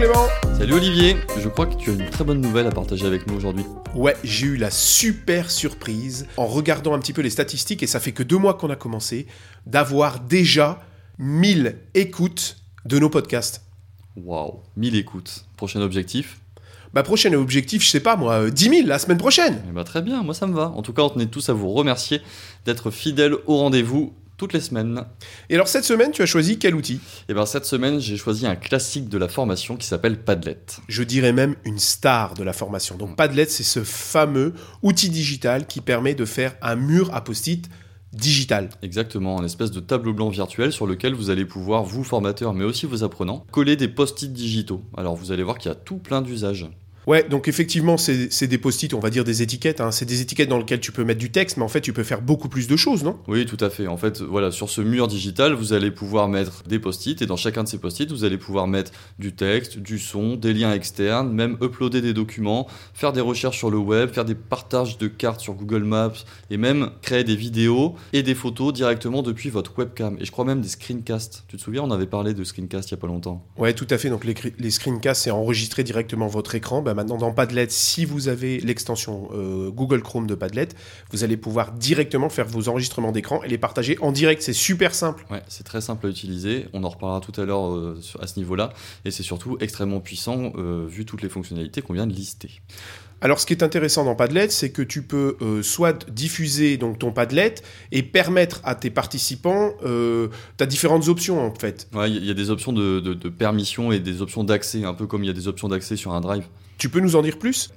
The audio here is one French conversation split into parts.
Clément Salut Olivier, je crois que tu as une très bonne nouvelle à partager avec nous aujourd'hui. Ouais, j'ai eu la super surprise en regardant un petit peu les statistiques, et ça fait que deux mois qu'on a commencé, d'avoir déjà 1000 écoutes de nos podcasts. Waouh, 1000 écoutes. Prochain objectif? Bah prochain objectif, je sais pas moi, euh, 10 000 la semaine prochaine Eh bah, Très bien, moi ça me va. En tout cas, on tenait tous à vous remercier d'être fidèles au rendez-vous toutes les semaines. Et alors cette semaine, tu as choisi quel outil? Et bien cette semaine, j'ai choisi un classique de la formation qui s'appelle Padlet. Je dirais même une star de la formation. Donc Padlet, c'est ce fameux outil digital qui permet de faire un mur à post-it digital. Exactement, un espèce de tableau blanc virtuel sur lequel vous allez pouvoir, vous formateurs, mais aussi vos apprenants, coller des post-it digitaux. Alors vous allez voir qu'il y a tout plein d'usages. Ouais, donc effectivement, c'est des post-it, on va dire des étiquettes. hein. C'est des étiquettes dans lesquelles tu peux mettre du texte, mais en fait, tu peux faire beaucoup plus de choses, non? Oui, tout à fait. En fait, voilà, sur ce mur digital, vous allez pouvoir mettre des post-it et dans chacun de ces post-it, vous allez pouvoir mettre du texte, du son, des liens externes, même uploader des documents, faire des recherches sur le web, faire des partages de cartes sur Google Maps et même créer des vidéos et des photos directement depuis votre webcam. Et je crois même des screencasts. Tu te souviens, on avait parlé de screencast il y a pas longtemps. Ouais, tout à fait. Donc les, screencasts, c'est enregistrer directement votre écran. Bah, maintenant, dans Padlet, si vous avez l'extension euh, Google Chrome de Padlet, vous allez pouvoir directement faire vos enregistrements d'écran et les partager en direct. C'est super simple. Ouais, c'est très simple à utiliser. On en reparlera tout à l'heure euh, à ce niveau-là. Et c'est surtout extrêmement puissant euh, vu toutes les fonctionnalités qu'on vient de lister. Alors, ce qui est intéressant dans Padlet, c'est que tu peux euh, soit diffuser donc ton Padlet et permettre à tes participants, euh, tu as différentes options en fait. Ouais, il y a des options de, de- de permission et des options d'accès, un peu comme il y a des options d'accès sur un drive. Tu peux nous en dire plus?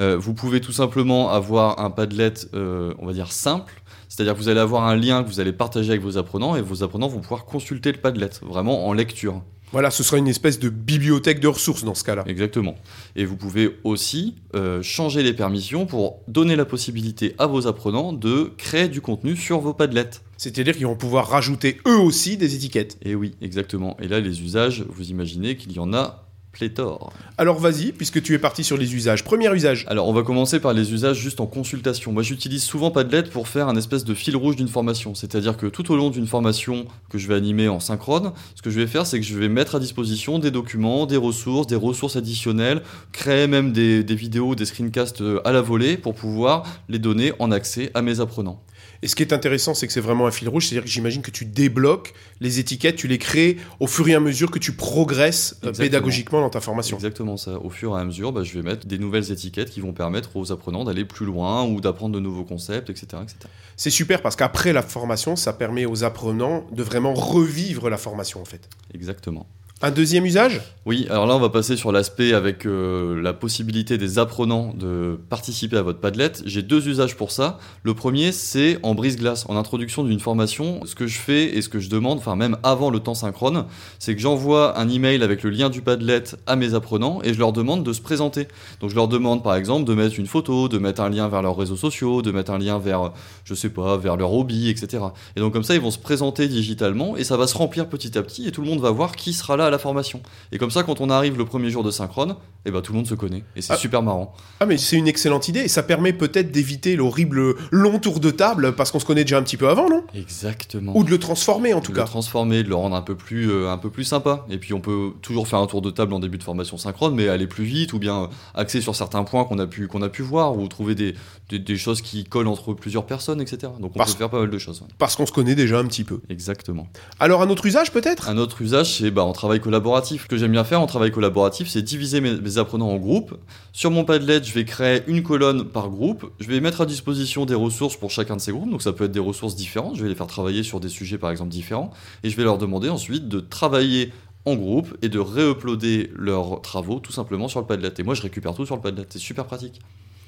Euh, vous pouvez tout simplement avoir un Padlet, on va dire simple, c'est-à-dire que vous allez avoir un lien que vous allez partager avec vos apprenants et vos apprenants vont pouvoir consulter le Padlet, vraiment en lecture. Voilà, ce sera une espèce de bibliothèque de ressources dans ce cas-là. Exactement. Et vous pouvez aussi euh, changer les permissions pour donner la possibilité à vos apprenants de créer du contenu sur vos Padlets. C'est-à-dire qu'ils vont pouvoir rajouter eux aussi des étiquettes. Et oui, exactement. Et là, les usages, vous imaginez qu'il y en a pléthore. Alors vas-y, puisque tu es parti sur les usages. Premier usage. Alors, on va commencer par les usages juste en consultation. Moi, j'utilise souvent Padlet pour faire un espèce de fil rouge d'une formation. C'est-à-dire que tout au long d'une formation que je vais animer en synchrone, ce que je vais faire, c'est que je vais mettre à disposition des documents, des ressources, des ressources additionnelles, créer même des, des vidéos, des screencasts euh, à la volée pour pouvoir les donner en accès à mes apprenants. Et ce qui est intéressant, c'est que c'est vraiment un fil rouge. C'est-à-dire que j'imagine que tu débloques les étiquettes, tu les crées au fur et à mesure que tu progresses euh, Exactement. pédagogiquement dans ta formation. Exactement ça. Au fur et à mesure, bah, je vais mettre des nouvelles étiquettes qui vont permettre aux apprenants d'aller plus loin ou d'apprendre de nouveaux concepts, etc. etc. C'est super parce qu'après la formation, ça permet aux apprenants de vraiment revivre la formation en fait. Exactement. Un deuxième usage? Oui, alors là, on va passer sur l'aspect avec euh, la possibilité des apprenants de participer à votre Padlet. J'ai deux usages pour ça. Le premier, c'est en brise-glace, en introduction d'une formation. Ce que je fais et ce que je demande, enfin même avant le temps synchrone, c'est que j'envoie un email avec le lien du Padlet à mes apprenants et je leur demande de se présenter. Donc je leur demande par exemple de mettre une photo, de mettre un lien vers leurs réseaux sociaux, de mettre un lien vers, je sais pas, vers leur hobby, etc. Et donc comme ça, ils vont se présenter digitalement et ça va se remplir petit à petit et tout le monde va voir qui sera là à la formation. Et comme ça, quand on arrive le premier jour de synchrone, eh ben, tout le monde se connaît. Et c'est Ah. super marrant. Ah mais c'est une excellente idée et ça permet peut-être d'éviter l'horrible long tour de table parce qu'on se connaît déjà un petit peu avant, non? Exactement. Ou de le transformer en de tout le cas. transformer, de le rendre un peu plus, euh, un peu plus sympa. Et puis on peut toujours faire un tour de table en début de formation synchrone, mais aller plus vite ou bien axer sur certains points qu'on a pu, qu'on a pu voir ou trouver des, des, des choses qui collent entre plusieurs personnes, etc. Donc on Parce- peut faire pas mal de choses. ouais. Parce qu'on se connaît déjà un petit peu. Exactement. Alors un autre usage peut-être? Un autre usage, c'est bah, en collaboratif. Ce que j'aime bien faire en travail collaboratif, c'est diviser mes, mes apprenants en groupes. Sur mon Padlet, je vais créer une colonne par groupe. Je vais mettre à disposition des ressources pour chacun de ces groupes. Donc ça peut être des ressources différentes. Je vais les faire travailler sur des sujets par exemple différents. Et je vais leur demander ensuite de travailler en groupe et de réuploader leurs travaux tout simplement sur le Padlet. Et moi, je récupère tout sur le Padlet. C'est super pratique.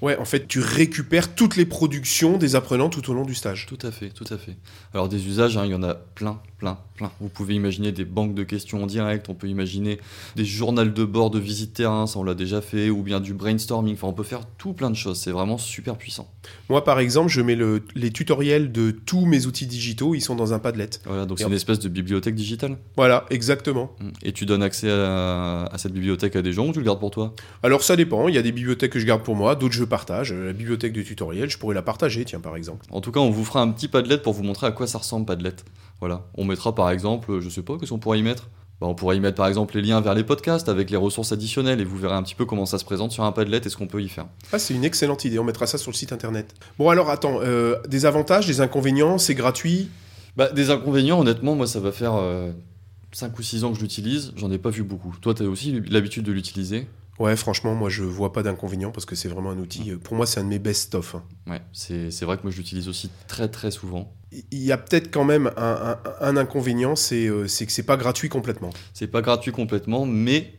Ouais, en fait, tu récupères toutes les productions des apprenants tout au long du stage. Tout à fait, tout à fait. Alors des usages, hein, il y en a plein, plein, plein. Vous pouvez imaginer des banques de questions en direct, on peut imaginer des journaux de bord de visite terrain, ça on l'a déjà fait, ou bien du brainstorming, enfin on peut faire tout plein de choses, c'est vraiment super puissant. Moi, par exemple, je mets le- les tutoriels de tous mes outils digitaux, ils sont dans un Padlet. Voilà, donc c'est en- une espèce de bibliothèque digitale. Voilà, exactement. Mm. Et tu donnes accès à, à cette bibliothèque à des gens ou tu le gardes pour toi? Alors ça dépend, il y a des bibliothèques que je garde pour moi, d'autres je partage. Euh, La bibliothèque de tutoriels, je pourrais la partager, tiens, par exemple. En tout cas, on vous fera un petit Padlet pour vous montrer à quoi ça ressemble Padlet. Voilà, on mettra par exemple, je sais pas, qu'est-ce qu'on pourrait y mettre? Bah, on pourrait y mettre par exemple les liens vers les podcasts avec les ressources additionnelles et vous verrez un petit peu comment ça se présente sur un Padlet et ce qu'on peut y faire. Ah, c'est une excellente idée, on mettra ça sur le site internet. Bon alors attends, euh, des avantages, des inconvénients, c'est gratuit? Bah, des inconvénients, honnêtement, moi ça va faire 5 ou 6 ans que je l'utilise, j'en ai pas vu beaucoup. Toi, tu as aussi l'habitude de l'utiliser? Ouais, franchement, moi je vois pas d'inconvénients parce que c'est vraiment un outil. euh, Pour moi, c'est un de mes best-of. hein. Ouais, c'est c'est vrai que moi je l'utilise aussi très très souvent. Il y a peut-être quand même un, un- un inconvénient, c'est euh, c'est que c'est pas gratuit complètement. C'est pas gratuit complètement, mais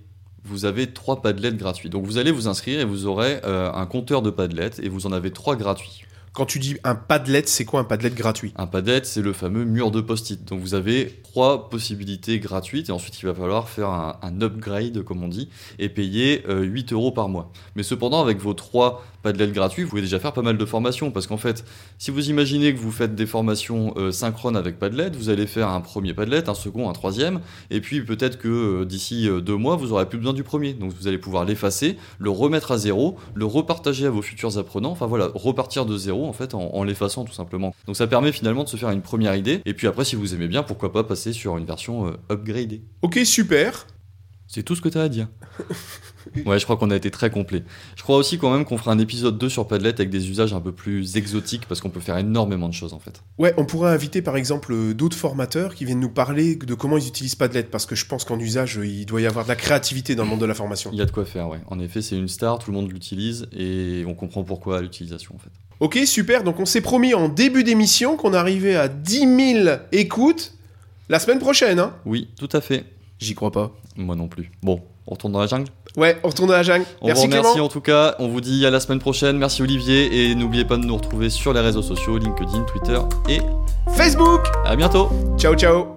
vous avez trois Padlets gratuits. Donc vous allez vous inscrire et vous aurez euh, un compteur de Padlets et vous en avez trois gratuits. Quand tu dis un Padlet, c'est quoi un Padlet gratuit? Un Padlet, c'est le fameux mur de post-it. Donc vous avez trois possibilités gratuites et ensuite il va falloir faire un, upgrade, comme on dit, et payer euh, 8 euros par mois. Mais cependant, avec vos trois Padlets gratuits, vous pouvez déjà faire pas mal de formations parce qu'en fait, si vous imaginez que vous faites des formations euh, synchrones avec Padlet, vous allez faire un premier Padlet, un second, un troisième, et puis peut-être que euh, d'ici euh, deux mois, vous aurez plus besoin du premier. Donc vous allez pouvoir l'effacer, le remettre à zéro, le repartager à vos futurs apprenants, enfin voilà, repartir de zéro en fait en, l'effaçant tout simplement. Donc ça permet finalement de se faire une première idée, et puis après si vous aimez bien, pourquoi pas passer sur une version euh, upgradée. Ok, super. C'est tout ce que tu as à dire. Ouais, je crois qu'on a été très complet. Je crois aussi quand même qu'on fera un épisode 2 sur Padlet avec des usages un peu plus exotiques parce qu'on peut faire énormément de choses en fait. Ouais, on pourrait inviter par exemple euh, d'autres formateurs qui viennent nous parler de comment ils utilisent Padlet parce que je pense qu'en usage, euh, il doit y avoir de la créativité dans le monde de la formation. Il y a de quoi faire, ouais. En effet, c'est une star, tout le monde l'utilise et on comprend pourquoi l'utilisation en fait. Ok, super. Donc on s'est promis en début d'émission qu'on arrivait à 10 000 écoutes la semaine prochaine. Hein Oui, tout à fait. J'y crois pas. Moi non plus. Bon, on retourne dans la jungle Ouais, on retourne à la jungle. On Merci vous remercie Clément. en tout cas. On vous dit à la semaine prochaine. Merci Olivier et n'oubliez pas de nous retrouver sur les réseaux sociaux, LinkedIn, Twitter et Facebook. à bientôt Ciao, ciao.